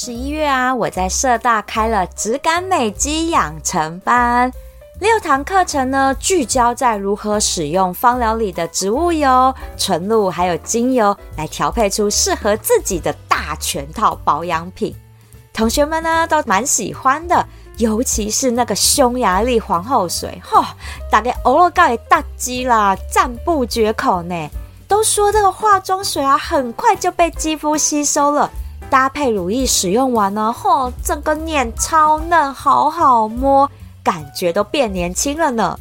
十一月啊，我在社大开了质感美肌养成班，六堂课程呢，聚焦在如何使用芳疗里的植物油、纯露还有精油来调配出适合自己的大全套保养品。同学们呢都蛮喜欢的，尤其是那个匈牙利皇后水，嚯，大概欧罗盖大鸡啦，赞不绝口呢。都说这个化妆水啊，很快就被肌肤吸收了。搭配乳液使用完呢，嚯，整个脸超嫩，好好摸，感觉都变年轻了呢。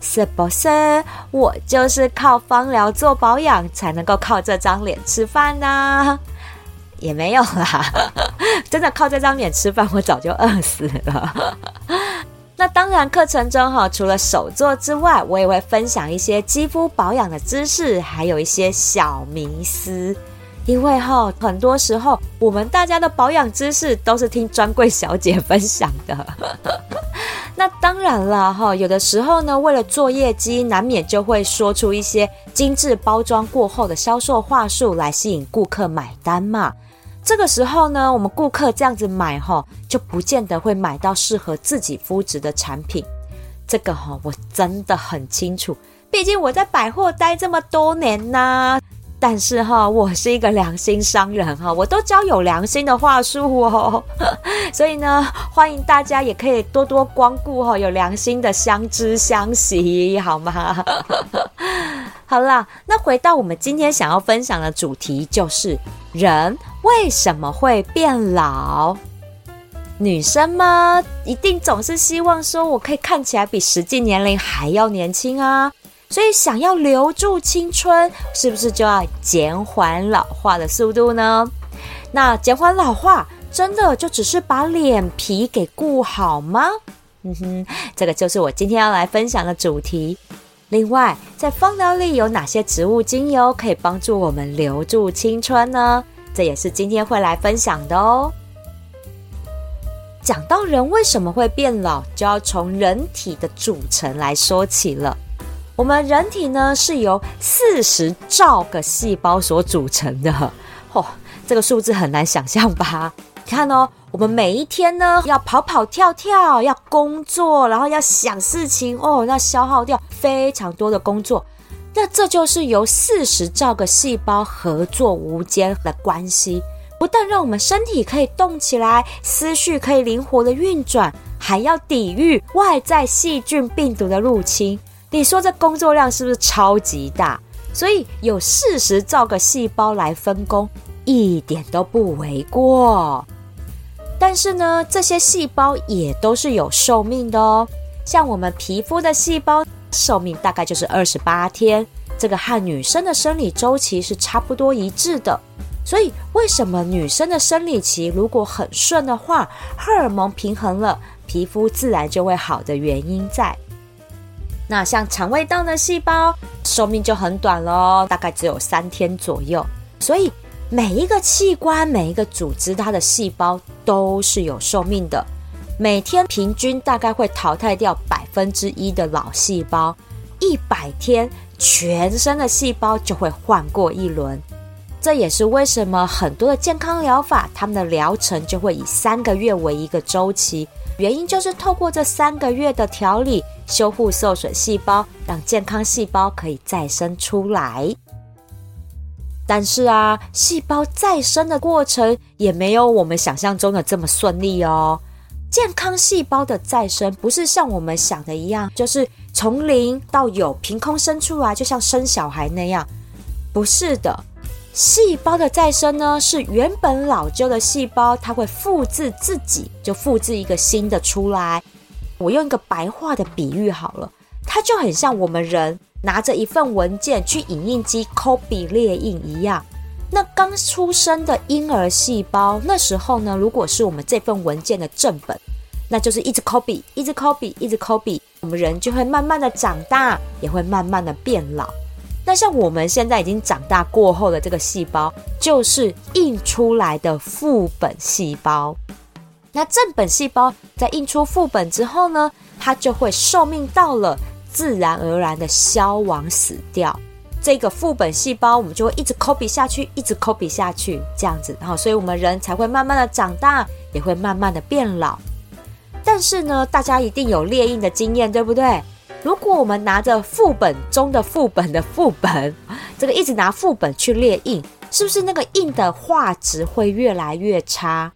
是不是？我就是靠芳疗做保养，才能够靠这张脸吃饭呢？也没有啦，真的靠这张脸吃饭，我早就饿死了。那当然，课程中哈，除了手作之外，我也会分享一些肌肤保养的知识，还有一些小迷思。因为哈，很多时候我们大家的保养知识都是听专柜小姐分享的。那当然了哈，有的时候呢，为了做业绩，难免就会说出一些精致包装过后的销售话术来吸引顾客买单嘛。这个时候呢，我们顾客这样子买哈，就不见得会买到适合自己肤质的产品。这个哈，我真的很清楚，毕竟我在百货待这么多年呐。但是哈，我是一个良心商人哈，我都教有良心的话术哦，所以呢，欢迎大家也可以多多光顾哈，有良心的相知相惜，好吗？好啦，那回到我们今天想要分享的主题，就是人为什么会变老？女生嘛，一定总是希望说我可以看起来比实际年龄还要年轻啊。所以，想要留住青春，是不是就要减缓老化的速度呢？那减缓老化，真的就只是把脸皮给顾好吗？嗯哼，这个就是我今天要来分享的主题。另外，在芳疗里有哪些植物精油可以帮助我们留住青春呢？这也是今天会来分享的哦。讲到人为什么会变老，就要从人体的组成来说起了。我们人体呢是由四十兆个细胞所组成的，嚯，这个数字很难想象吧？看哦，我们每一天呢要跑跑跳跳，要工作，然后要想事情哦，那消耗掉非常多的工作。那这就是由四十兆个细胞合作无间的关系，不但让我们身体可以动起来，思绪可以灵活的运转，还要抵御外在细菌病毒的入侵。你说这工作量是不是超级大？所以有四十兆个细胞来分工，一点都不为过。但是呢，这些细胞也都是有寿命的哦。像我们皮肤的细胞寿命大概就是二十八天，这个和女生的生理周期是差不多一致的。所以，为什么女生的生理期如果很顺的话，荷尔蒙平衡了，皮肤自然就会好的原因在。那像肠胃道的细胞寿命就很短喽，大概只有三天左右。所以每一个器官、每一个组织，它的细胞都是有寿命的。每天平均大概会淘汰掉百分之一的老细胞，一百天全身的细胞就会换过一轮。这也是为什么很多的健康疗法，他们的疗程就会以三个月为一个周期。原因就是透过这三个月的调理，修复受损细胞，让健康细胞可以再生出来。但是啊，细胞再生的过程也没有我们想象中的这么顺利哦。健康细胞的再生不是像我们想的一样，就是从零到有凭空生出来，就像生小孩那样，不是的。细胞的再生呢，是原本老旧的细胞，它会复制自己，就复制一个新的出来。我用一个白话的比喻好了，它就很像我们人拿着一份文件去影印机抠笔列印一样。那刚出生的婴儿细胞，那时候呢，如果是我们这份文件的正本，那就是一直 copy，一直 copy，一直 copy，我们人就会慢慢的长大，也会慢慢的变老。那像我们现在已经长大过后的这个细胞，就是印出来的副本细胞。那正本细胞在印出副本之后呢，它就会寿命到了，自然而然的消亡死掉。这个副本细胞我们就会一直 copy 下去，一直 copy 下去，这样子，然后所以我们人才会慢慢的长大，也会慢慢的变老。但是呢，大家一定有列印的经验，对不对？如果我们拿着副本中的副本的副本，这个一直拿副本去列印，是不是那个印的画质会越来越差？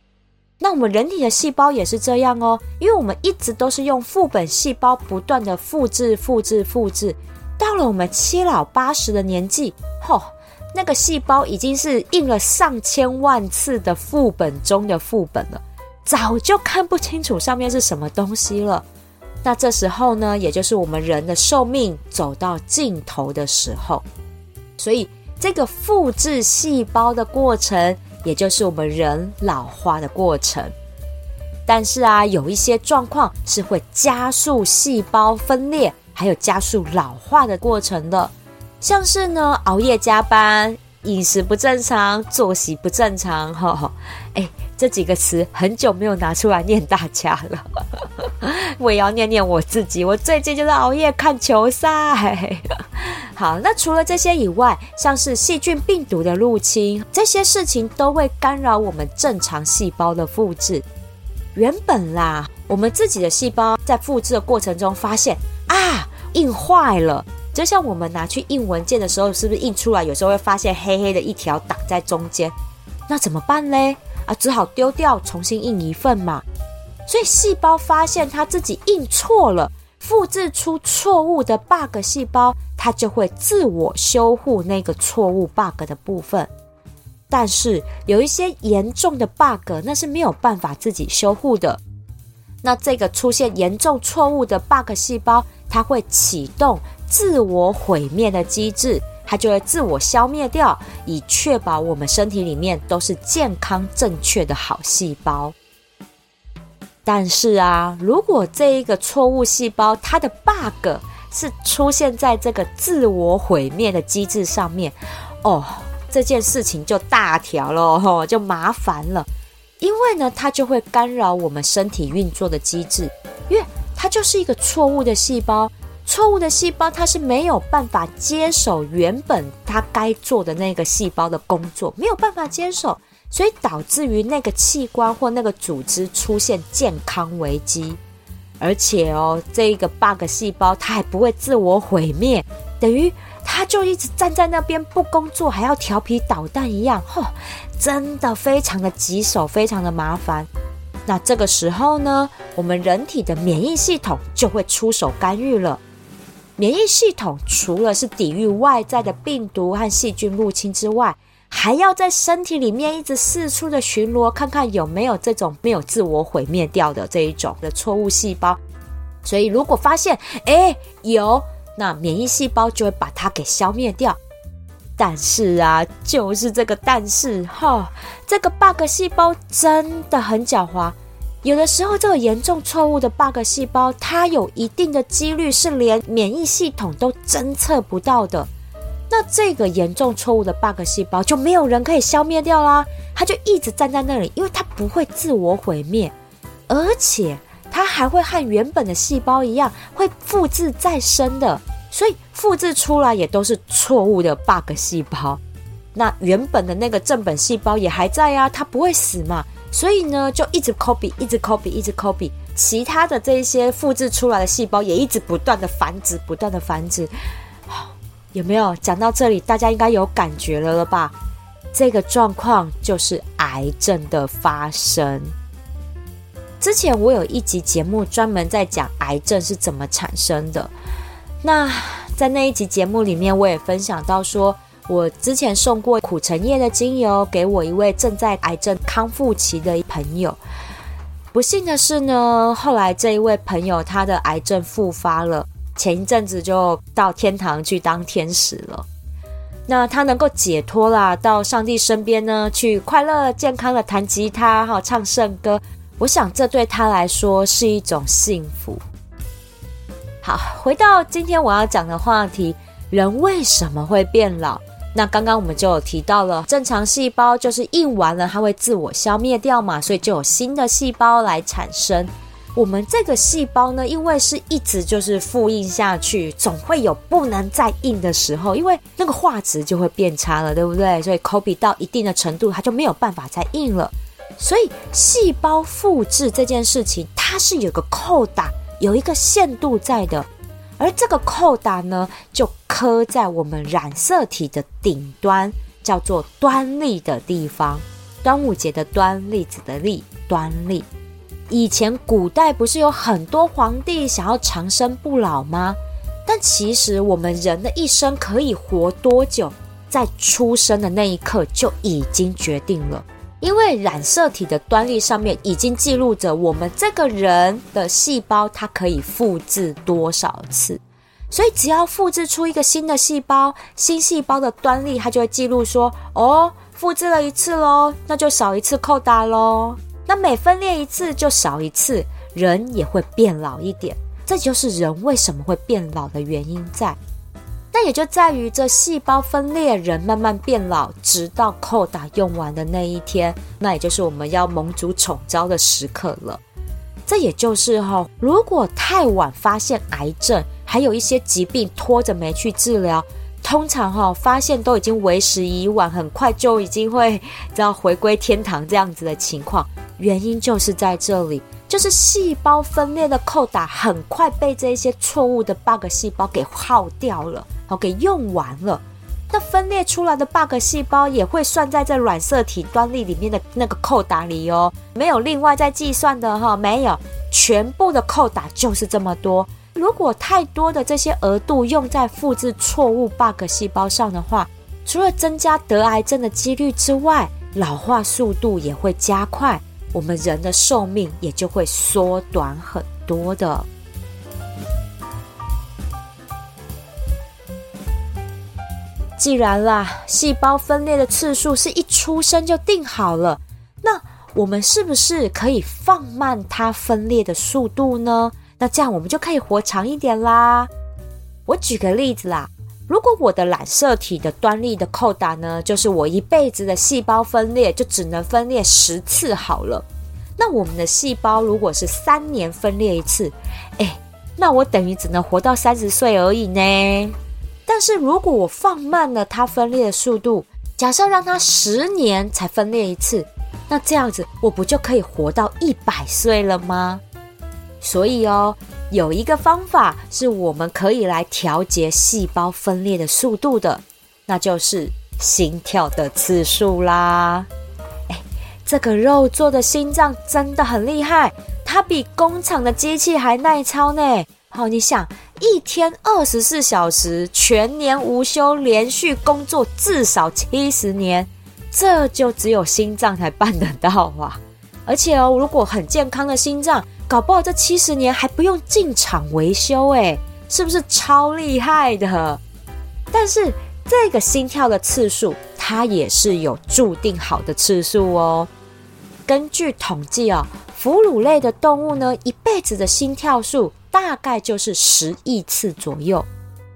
那我们人体的细胞也是这样哦，因为我们一直都是用副本细胞不断的复制、复制、复制，到了我们七老八十的年纪，吼，那个细胞已经是印了上千万次的副本中的副本了，早就看不清楚上面是什么东西了。那这时候呢，也就是我们人的寿命走到尽头的时候，所以这个复制细胞的过程，也就是我们人老化的过程。但是啊，有一些状况是会加速细胞分裂，还有加速老化的过程的，像是呢熬夜加班、饮食不正常、作息不正常，哈，哎。这几个词很久没有拿出来念大家了，我也要念念我自己。我最近就是熬夜看球赛。好，那除了这些以外，像是细菌、病毒的入侵，这些事情都会干扰我们正常细胞的复制。原本啦，我们自己的细胞在复制的过程中发现啊，印坏了。就像我们拿去印文件的时候，是不是印出来有时候会发现黑黑的一条挡在中间？那怎么办嘞？啊，只好丢掉，重新印一份嘛。所以细胞发现它自己印错了，复制出错误的 bug 细胞，它就会自我修护那个错误 bug 的部分。但是有一些严重的 bug，那是没有办法自己修护的。那这个出现严重错误的 bug 细胞，它会启动自我毁灭的机制。它就会自我消灭掉，以确保我们身体里面都是健康正确的好细胞。但是啊，如果这一个错误细胞它的 bug 是出现在这个自我毁灭的机制上面，哦，这件事情就大条了，就麻烦了。因为呢，它就会干扰我们身体运作的机制，因为它就是一个错误的细胞。错误的细胞，它是没有办法接手原本它该做的那个细胞的工作，没有办法接手，所以导致于那个器官或那个组织出现健康危机。而且哦，这个 bug 细胞它还不会自我毁灭，等于它就一直站在那边不工作，还要调皮捣蛋一样，嚯，真的非常的棘手，非常的麻烦。那这个时候呢，我们人体的免疫系统就会出手干预了。免疫系统除了是抵御外在的病毒和细菌入侵之外，还要在身体里面一直四处的巡逻，看看有没有这种没有自我毁灭掉的这一种的错误细胞。所以，如果发现哎有，那免疫细胞就会把它给消灭掉。但是啊，就是这个但是哈，这个 bug 细胞真的很狡猾。有的时候，这个严重错误的 bug 细胞，它有一定的几率是连免疫系统都侦测不到的。那这个严重错误的 bug 细胞就没有人可以消灭掉啦，它就一直站在那里，因为它不会自我毁灭，而且它还会和原本的细胞一样，会复制再生的。所以复制出来也都是错误的 bug 细胞。那原本的那个正本细胞也还在啊，它不会死嘛。所以呢，就一直 copy，一直 copy，一直 copy，其他的这些复制出来的细胞也一直不断的繁殖，不断的繁殖。有没有讲到这里，大家应该有感觉了了吧？这个状况就是癌症的发生。之前我有一集节目专门在讲癌症是怎么产生的。那在那一集节目里面，我也分享到说。我之前送过苦橙叶的精油给我一位正在癌症康复期的朋友，不幸的是呢，后来这一位朋友他的癌症复发了，前一阵子就到天堂去当天使了。那他能够解脱啦，到上帝身边呢，去快乐健康的弹吉他哈，唱圣歌。我想这对他来说是一种幸福。好，回到今天我要讲的话题，人为什么会变老？那刚刚我们就有提到了，正常细胞就是印完了，它会自我消灭掉嘛，所以就有新的细胞来产生。我们这个细胞呢，因为是一直就是复印下去，总会有不能再印的时候，因为那个画质就会变差了，对不对？所以 copy 到一定的程度，它就没有办法再印了。所以细胞复制这件事情，它是有个扣打，有一个限度在的。而这个扣打呢，就刻在我们染色体的顶端，叫做端粒的地方。端午节的端，粒子的粒，端粒。以前古代不是有很多皇帝想要长生不老吗？但其实我们人的一生可以活多久，在出生的那一刻就已经决定了。因为染色体的端粒上面已经记录着我们这个人的细胞它可以复制多少次，所以只要复制出一个新的细胞，新细胞的端粒它就会记录说：哦，复制了一次喽，那就少一次扣打喽。那每分裂一次就少一次，人也会变老一点，这就是人为什么会变老的原因在。那也就在于这细胞分裂，人慢慢变老，直到扣打用完的那一天，那也就是我们要蒙主宠招的时刻了。这也就是哈，如果太晚发现癌症，还有一些疾病拖着没去治疗，通常哈发现都已经为时已晚，很快就已经会要回归天堂这样子的情况。原因就是在这里，就是细胞分裂的扣打很快被这些错误的 bug 细胞给耗掉了，好给用完了。那分裂出来的 bug 细胞也会算在这染色体端粒里面的那个扣打里哦，没有另外再计算的哈，没有，全部的扣打就是这么多。如果太多的这些额度用在复制错误 bug 细胞上的话，除了增加得癌症的几率之外，老化速度也会加快。我们人的寿命也就会缩短很多的。既然啦，细胞分裂的次数是一出生就定好了，那我们是不是可以放慢它分裂的速度呢？那这样我们就可以活长一点啦。我举个例子啦。如果我的染色体的端粒的扣打呢，就是我一辈子的细胞分裂就只能分裂十次好了。那我们的细胞如果是三年分裂一次，哎，那我等于只能活到三十岁而已呢。但是如果我放慢了它分裂的速度，假设让它十年才分裂一次，那这样子我不就可以活到一百岁了吗？所以哦。有一个方法是我们可以来调节细胞分裂的速度的，那就是心跳的次数啦。哎，这个肉做的心脏真的很厉害，它比工厂的机器还耐操呢。好，你想一天二十四小时，全年无休，连续工作至少七十年，这就只有心脏才办得到啊！而且哦，如果很健康的心脏。搞不好这七十年还不用进厂维修，诶，是不是超厉害的？但是这个心跳的次数，它也是有注定好的次数哦。根据统计哦，哺乳类的动物呢，一辈子的心跳数大概就是十亿次左右。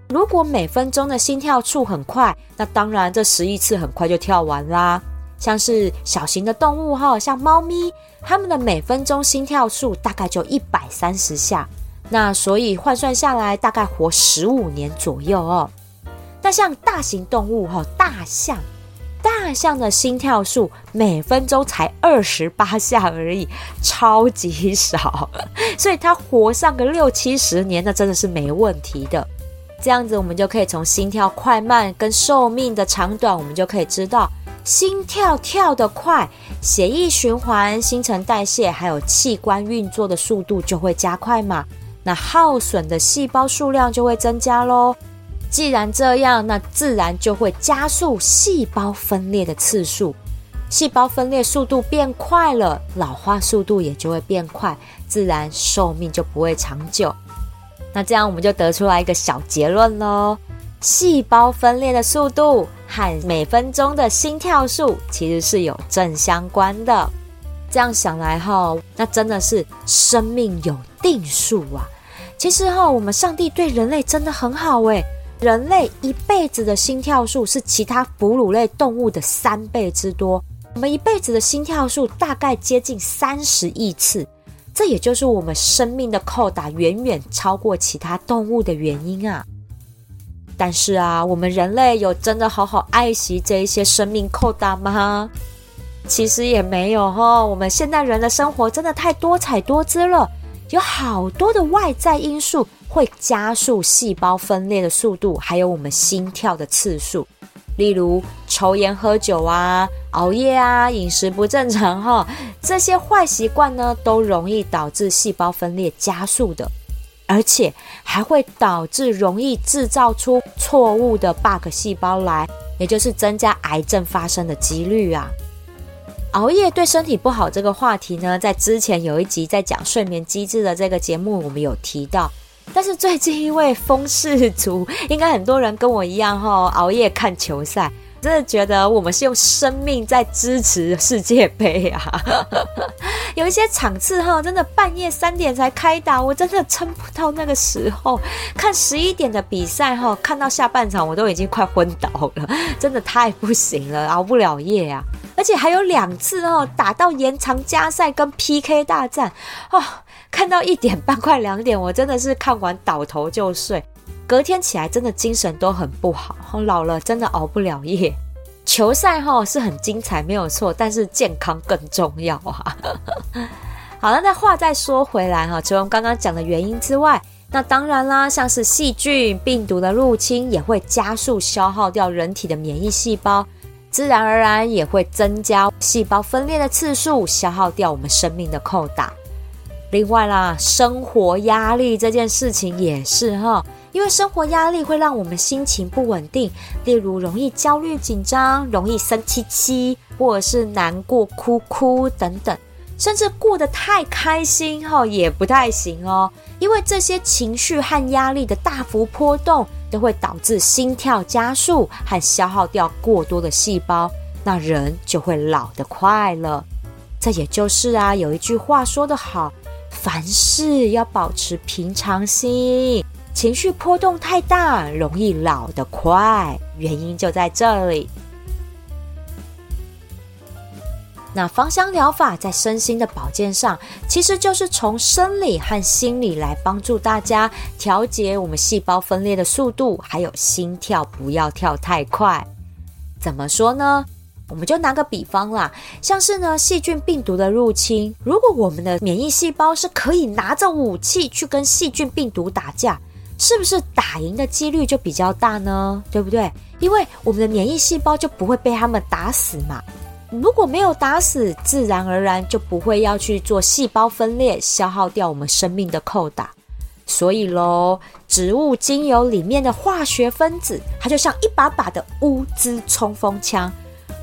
如果每分钟的心跳数很快，那当然这十亿次很快就跳完啦。像是小型的动物哈，像猫咪，它们的每分钟心跳数大概就一百三十下，那所以换算下来大概活十五年左右哦。那像大型动物哈，大象，大象的心跳数每分钟才二十八下而已，超级少，所以它活上个六七十年，那真的是没问题的。这样子我们就可以从心跳快慢跟寿命的长短，我们就可以知道。心跳跳得快，血液循环、新陈代谢还有器官运作的速度就会加快嘛，那耗损的细胞数量就会增加喽。既然这样，那自然就会加速细胞分裂的次数，细胞分裂速度变快了，老化速度也就会变快，自然寿命就不会长久。那这样我们就得出来一个小结论喽。细胞分裂的速度和每分钟的心跳数其实是有正相关的。这样想来哈，那真的是生命有定数啊。其实哈，我们上帝对人类真的很好诶，人类一辈子的心跳数是其他哺乳类动物的三倍之多。我们一辈子的心跳数大概接近三十亿次，这也就是我们生命的扣打远远超过其他动物的原因啊。但是啊，我们人类有真的好好爱惜这一些生命扣打吗？其实也没有哈。我们现代人的生活真的太多彩多姿了，有好多的外在因素会加速细胞分裂的速度，还有我们心跳的次数。例如抽烟、喝酒啊、熬夜啊、饮食不正常哈，这些坏习惯呢，都容易导致细胞分裂加速的，而且还会导致容易制造出错误的 bug 细胞来，也就是增加癌症发生的几率啊。熬夜对身体不好这个话题呢，在之前有一集在讲睡眠机制的这个节目，我们有提到。但是最近因为风世足，应该很多人跟我一样哈，熬夜看球赛，真的觉得我们是用生命在支持世界杯啊！有一些场次哈，真的半夜三点才开打，我真的撑不到那个时候。看十一点的比赛哈，看到下半场我都已经快昏倒了，真的太不行了，熬不了夜啊！而且还有两次哦，打到延长加赛跟 PK 大战哦。看到一点半快两点，我真的是看完倒头就睡，隔天起来真的精神都很不好。老了真的熬不了夜。球赛哈是很精彩，没有错，但是健康更重要啊。好了，那话再说回来哈，除了刚刚讲的原因之外，那当然啦，像是细菌、病毒的入侵也会加速消耗掉人体的免疫细胞，自然而然也会增加细胞分裂的次数，消耗掉我们生命的扣打。另外啦，生活压力这件事情也是哈，因为生活压力会让我们心情不稳定，例如容易焦虑紧张，容易生气气，或者是难过哭哭等等，甚至过得太开心哈也不太行哦，因为这些情绪和压力的大幅波动，都会导致心跳加速和消耗掉过多的细胞，那人就会老得快了。这也就是啊，有一句话说得好。凡事要保持平常心，情绪波动太大，容易老得快。原因就在这里。那芳香疗法在身心的保健上，其实就是从生理和心理来帮助大家调节我们细胞分裂的速度，还有心跳不要跳太快。怎么说呢？我们就拿个比方啦，像是呢细菌病毒的入侵，如果我们的免疫细胞是可以拿着武器去跟细菌病毒打架，是不是打赢的几率就比较大呢？对不对？因为我们的免疫细胞就不会被他们打死嘛。如果没有打死，自然而然就不会要去做细胞分裂，消耗掉我们生命的扣打。所以喽，植物精油里面的化学分子，它就像一把把的乌兹冲锋枪。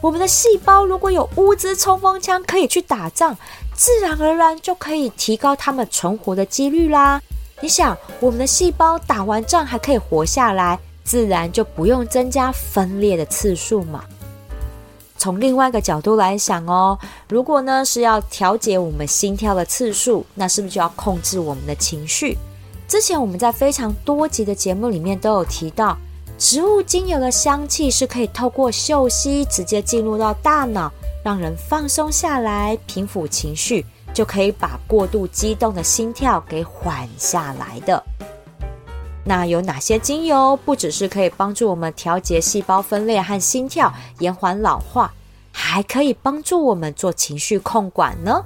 我们的细胞如果有乌兹冲锋枪可以去打仗，自然而然就可以提高它们存活的几率啦。你想，我们的细胞打完仗还可以活下来，自然就不用增加分裂的次数嘛。从另外一个角度来想哦，如果呢是要调节我们心跳的次数，那是不是就要控制我们的情绪？之前我们在非常多集的节目里面都有提到。植物精油的香气是可以透过嗅息直接进入到大脑，让人放松下来，平抚情绪，就可以把过度激动的心跳给缓下来的。那有哪些精油不只是可以帮助我们调节细胞分裂和心跳，延缓老化，还可以帮助我们做情绪控管呢？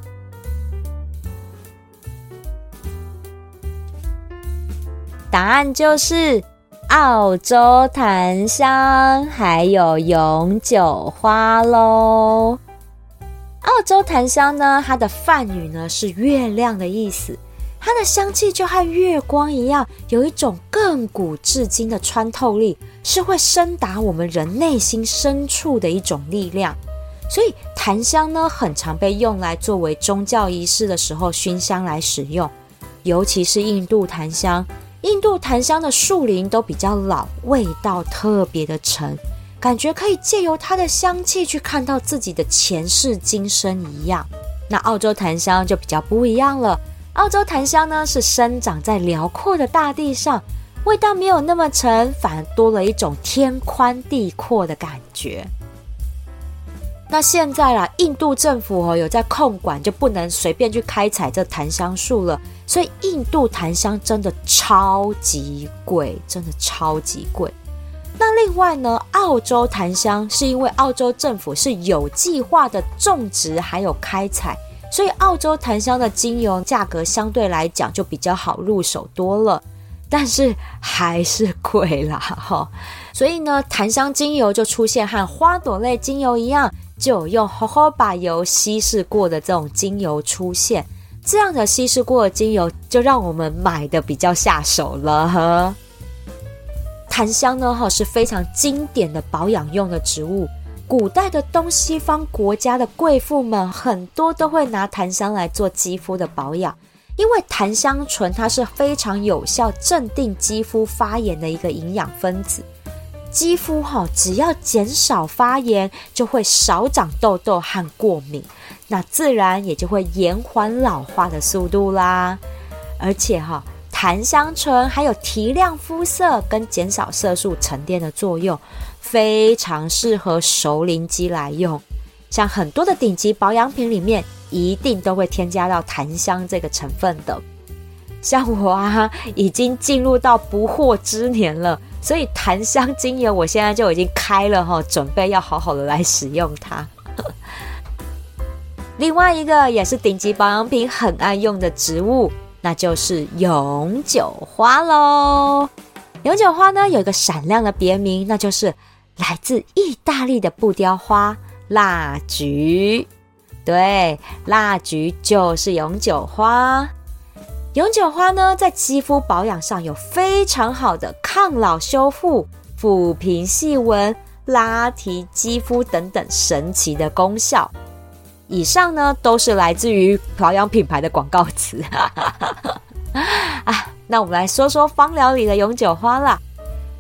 答案就是。澳洲檀香还有永久花喽。澳洲檀香呢，它的梵语呢是月亮的意思，它的香气就和月光一样，有一种亘古至今的穿透力，是会深达我们人内心深处的一种力量。所以檀香呢，很常被用来作为宗教仪式的时候熏香来使用，尤其是印度檀香。印度檀香的树林都比较老，味道特别的沉，感觉可以借由它的香气去看到自己的前世今生一样。那澳洲檀香就比较不一样了，澳洲檀香呢是生长在辽阔的大地上，味道没有那么沉，反而多了一种天宽地阔的感觉。那现在啦，印度政府哦有在控管，就不能随便去开采这檀香树了。所以印度檀香真的超级贵，真的超级贵。那另外呢，澳洲檀香是因为澳洲政府是有计划的种植还有开采，所以澳洲檀香的精油价格相对来讲就比较好入手多了，但是还是贵啦哈。所以呢，檀香精油就出现和花朵类精油一样。就用 jojoba 油稀释过的这种精油出现，这样的稀释过的精油就让我们买的比较下手了。檀香呢，哈是非常经典的保养用的植物，古代的东西方国家的贵妇们很多都会拿檀香来做肌肤的保养，因为檀香醇它是非常有效镇定肌肤发炎的一个营养分子。肌肤哈，只要减少发炎，就会少长痘痘和过敏，那自然也就会延缓老化的速度啦。而且哈，檀香醇还有提亮肤色跟减少色素沉淀的作用，非常适合熟龄肌来用。像很多的顶级保养品里面，一定都会添加到檀香这个成分的。像我啊，已经进入到不惑之年了。所以檀香精油我现在就已经开了哈，准备要好好的来使用它。另外一个也是顶级保养品很爱用的植物，那就是永久花喽。永久花呢有一个闪亮的别名，那就是来自意大利的布雕花蜡菊。对，蜡菊就是永久花。永久花呢，在肌肤保养上有非常好的抗老、修复、抚平细纹、拉提肌肤等等神奇的功效。以上呢，都是来自于保养品牌的广告词。啊，那我们来说说芳疗里的永久花啦。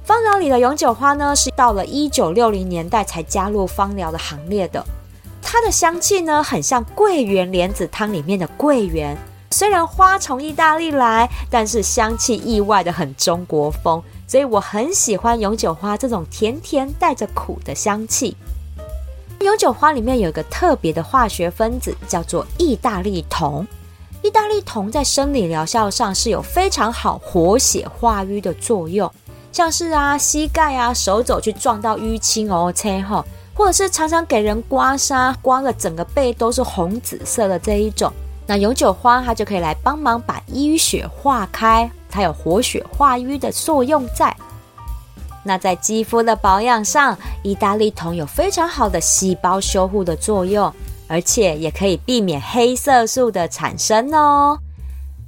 芳疗里的永久花呢，是到了一九六零年代才加入芳疗的行列的。它的香气呢，很像桂圆莲子汤里面的桂圆。虽然花从意大利来，但是香气意外的很中国风，所以我很喜欢永久花这种甜甜带着苦的香气。永久花里面有一个特别的化学分子，叫做意大利酮。意大利酮在生理疗效上是有非常好活血化瘀的作用，像是啊膝盖啊手肘去撞到淤青哦，切哈，或者是常常给人刮痧，刮了整个背都是红紫色的这一种。那永久花它就可以来帮忙把淤血化开，它有活血化瘀的作用在。那在肌肤的保养上，意大利酮有非常好的细胞修护的作用，而且也可以避免黑色素的产生哦。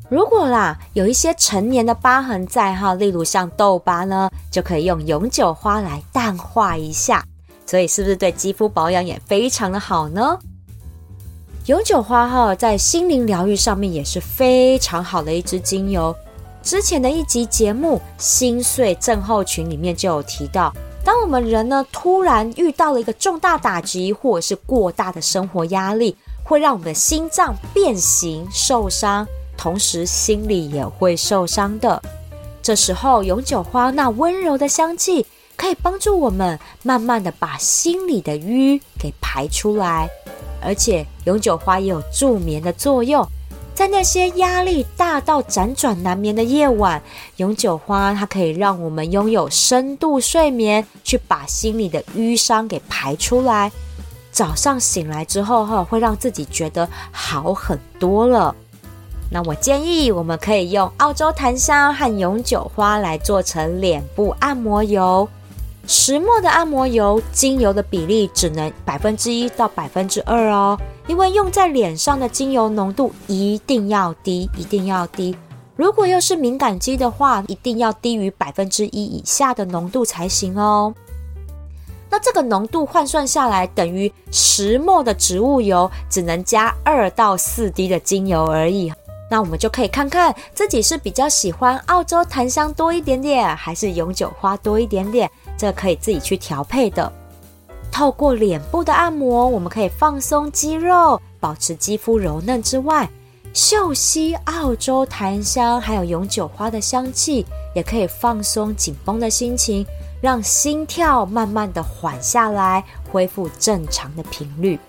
如果啦有一些成年的疤痕在哈，例如像痘疤呢，就可以用永久花来淡化一下。所以是不是对肌肤保养也非常的好呢？永久花哈在心灵疗愈上面也是非常好的一支精油。之前的一集节目《心碎症候群》里面就有提到，当我们人呢突然遇到了一个重大打击，或者是过大的生活压力，会让我们的心脏变形受伤，同时心里也会受伤的。这时候，永久花那温柔的香气可以帮助我们慢慢的把心里的淤给排出来。而且永久花也有助眠的作用，在那些压力大到辗转难眠的夜晚，永久花它可以让我们拥有深度睡眠，去把心里的淤伤给排出来。早上醒来之后，哈，会让自己觉得好很多了。那我建议我们可以用澳洲檀香和永久花来做成脸部按摩油。石墨的按摩油精油的比例只能百分之一到百分之二哦，因为用在脸上的精油浓度一定要低，一定要低。如果又是敏感肌的话，一定要低于百分之一以下的浓度才行哦。那这个浓度换算下来，等于石墨的植物油只能加二到四滴的精油而已。那我们就可以看看自己是比较喜欢澳洲檀香多一点点，还是永久花多一点点，这可以自己去调配的。透过脸部的按摩，我们可以放松肌肉，保持肌肤柔嫩之外，嗅吸澳洲檀香还有永久花的香气，也可以放松紧绷的心情，让心跳慢慢的缓下来，恢复正常的频率。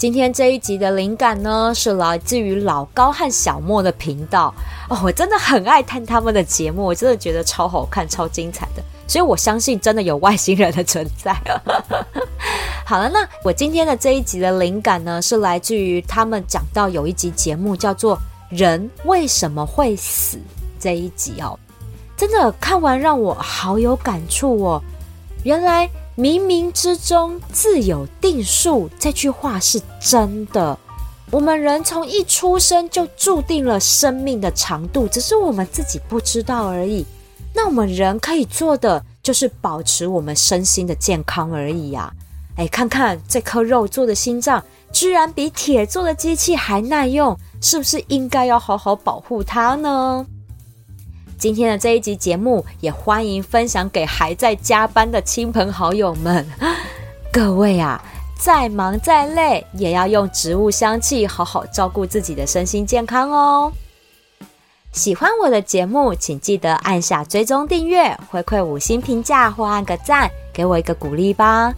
今天这一集的灵感呢，是来自于老高和小莫的频道哦。我真的很爱看他们的节目，我真的觉得超好看、超精彩的，所以我相信真的有外星人的存在。好了，那我今天的这一集的灵感呢，是来自于他们讲到有一集节目叫做《人为什么会死》这一集哦，真的看完让我好有感触哦，原来。冥冥之中自有定数，这句话是真的。我们人从一出生就注定了生命的长度，只是我们自己不知道而已。那我们人可以做的，就是保持我们身心的健康而已呀。哎，看看这颗肉做的心脏，居然比铁做的机器还耐用，是不是应该要好好保护它呢？今天的这一集节目，也欢迎分享给还在加班的亲朋好友们。各位啊，再忙再累，也要用植物香气好好照顾自己的身心健康哦。喜欢我的节目，请记得按下追踪订阅，回馈五星评价或按个赞，给我一个鼓励吧。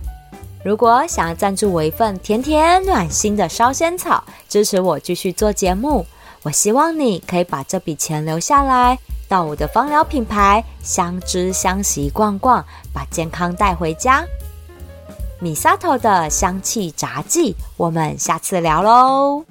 如果想要赞助我一份甜甜暖心的烧仙草，支持我继续做节目，我希望你可以把这笔钱留下来。到我的芳疗品牌相知相惜逛逛，把健康带回家。米萨头的香气杂技，我们下次聊喽。